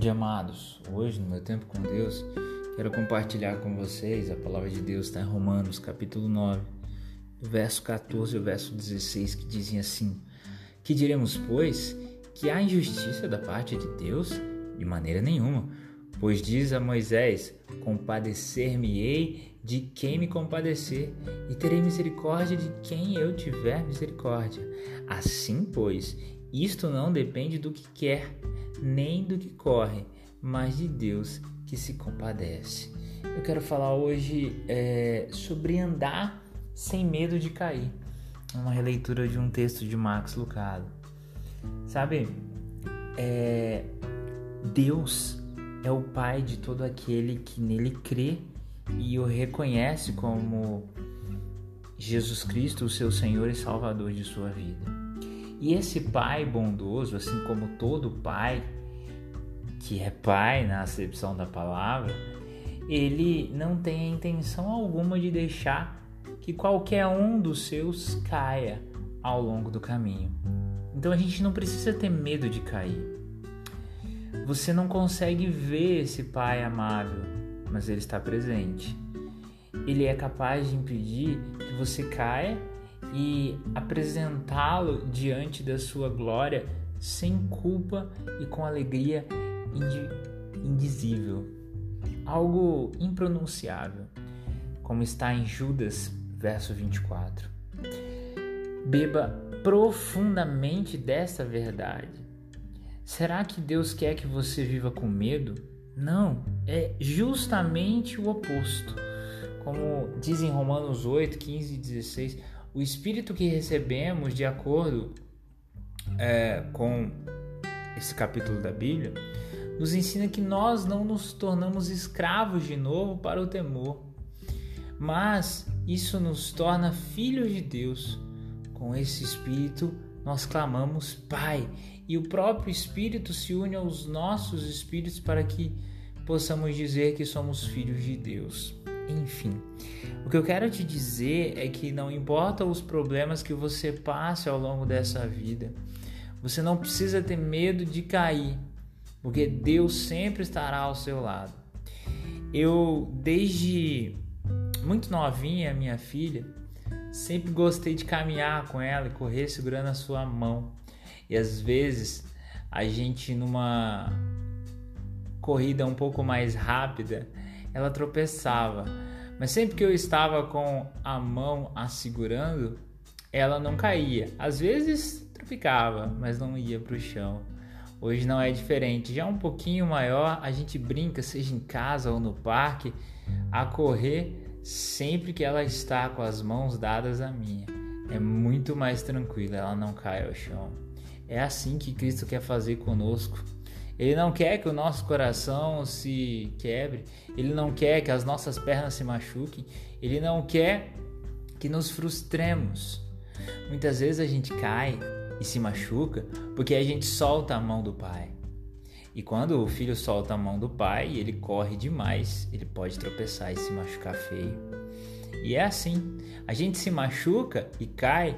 dia, amados. Hoje, no meu tempo com Deus, quero compartilhar com vocês a palavra de Deus está em Romanos, capítulo 9, verso 14 e verso 16, que dizem assim: Que diremos, pois, que há injustiça da parte de Deus? De maneira nenhuma. Pois diz a Moisés: Compadecer-me-ei de quem me compadecer, e terei misericórdia de quem eu tiver misericórdia. Assim, pois, isto não depende do que quer, nem do que corre, mas de Deus que se compadece. Eu quero falar hoje é, sobre andar sem medo de cair. Uma releitura de um texto de Max Lucado. Sabe, é, Deus é o Pai de todo aquele que nele crê e o reconhece como Jesus Cristo, o seu Senhor e Salvador de sua vida. E esse pai bondoso, assim como todo pai, que é pai na acepção da palavra, ele não tem a intenção alguma de deixar que qualquer um dos seus caia ao longo do caminho. Então a gente não precisa ter medo de cair. Você não consegue ver esse pai amável, mas ele está presente. Ele é capaz de impedir que você caia e apresentá-lo diante da sua glória sem culpa e com alegria indizível, algo impronunciável, como está em Judas, verso 24. Beba profundamente dessa verdade. Será que Deus quer que você viva com medo? Não, é justamente o oposto. Como diz em Romanos 8, 15 e 16, o espírito que recebemos de acordo é, com esse capítulo da Bíblia nos ensina que nós não nos tornamos escravos de novo para o temor, mas isso nos torna filhos de Deus. Com esse espírito nós clamamos Pai, e o próprio Espírito se une aos nossos espíritos para que possamos dizer que somos filhos de Deus. Enfim, o que eu quero te dizer é que não importa os problemas que você passe ao longo dessa vida, você não precisa ter medo de cair, porque Deus sempre estará ao seu lado. Eu, desde muito novinha, minha filha, sempre gostei de caminhar com ela e correr segurando a sua mão. E às vezes a gente numa corrida um pouco mais rápida, ela tropeçava. Mas sempre que eu estava com a mão a segurando, ela não caía. Às vezes tropicava, mas não ia para o chão. Hoje não é diferente. Já um pouquinho maior, a gente brinca, seja em casa ou no parque, a correr sempre que ela está com as mãos dadas à minha. É muito mais tranquilo, ela não cai ao chão. É assim que Cristo quer fazer conosco. Ele não quer que o nosso coração se quebre, ele não quer que as nossas pernas se machuquem, ele não quer que nos frustremos. Muitas vezes a gente cai e se machuca porque a gente solta a mão do pai. E quando o filho solta a mão do pai, ele corre demais, ele pode tropeçar e se machucar feio. E é assim, a gente se machuca e cai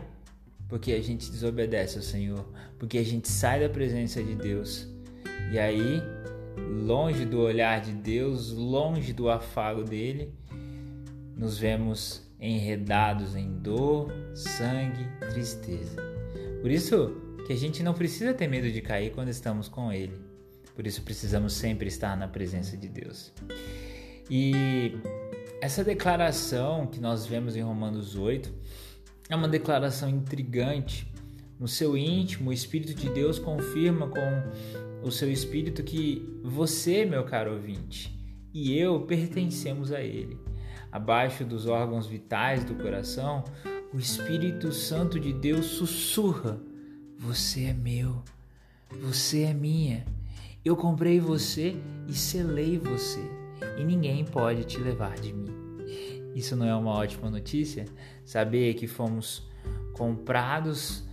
porque a gente desobedece ao Senhor, porque a gente sai da presença de Deus e aí, longe do olhar de Deus, longe do afago dele, nos vemos enredados em dor, sangue, tristeza. Por isso que a gente não precisa ter medo de cair quando estamos com ele. Por isso precisamos sempre estar na presença de Deus. E essa declaração que nós vemos em Romanos 8 é uma declaração intrigante. No seu íntimo, o Espírito de Deus confirma com o seu espírito que você, meu caro ouvinte, e eu pertencemos a ele. Abaixo dos órgãos vitais do coração, o Espírito Santo de Deus sussurra: Você é meu, você é minha. Eu comprei você e selei você, e ninguém pode te levar de mim. Isso não é uma ótima notícia? Saber que fomos comprados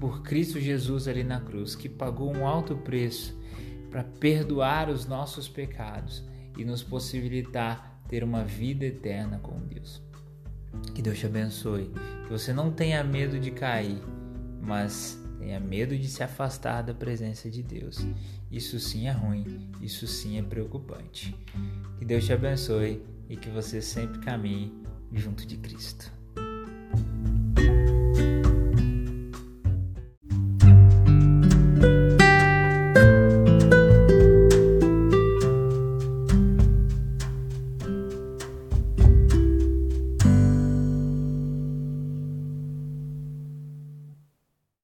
por Cristo Jesus ali na cruz, que pagou um alto preço para perdoar os nossos pecados e nos possibilitar ter uma vida eterna com Deus. Que Deus te abençoe, que você não tenha medo de cair, mas tenha medo de se afastar da presença de Deus. Isso sim é ruim, isso sim é preocupante. Que Deus te abençoe e que você sempre caminhe junto de Cristo.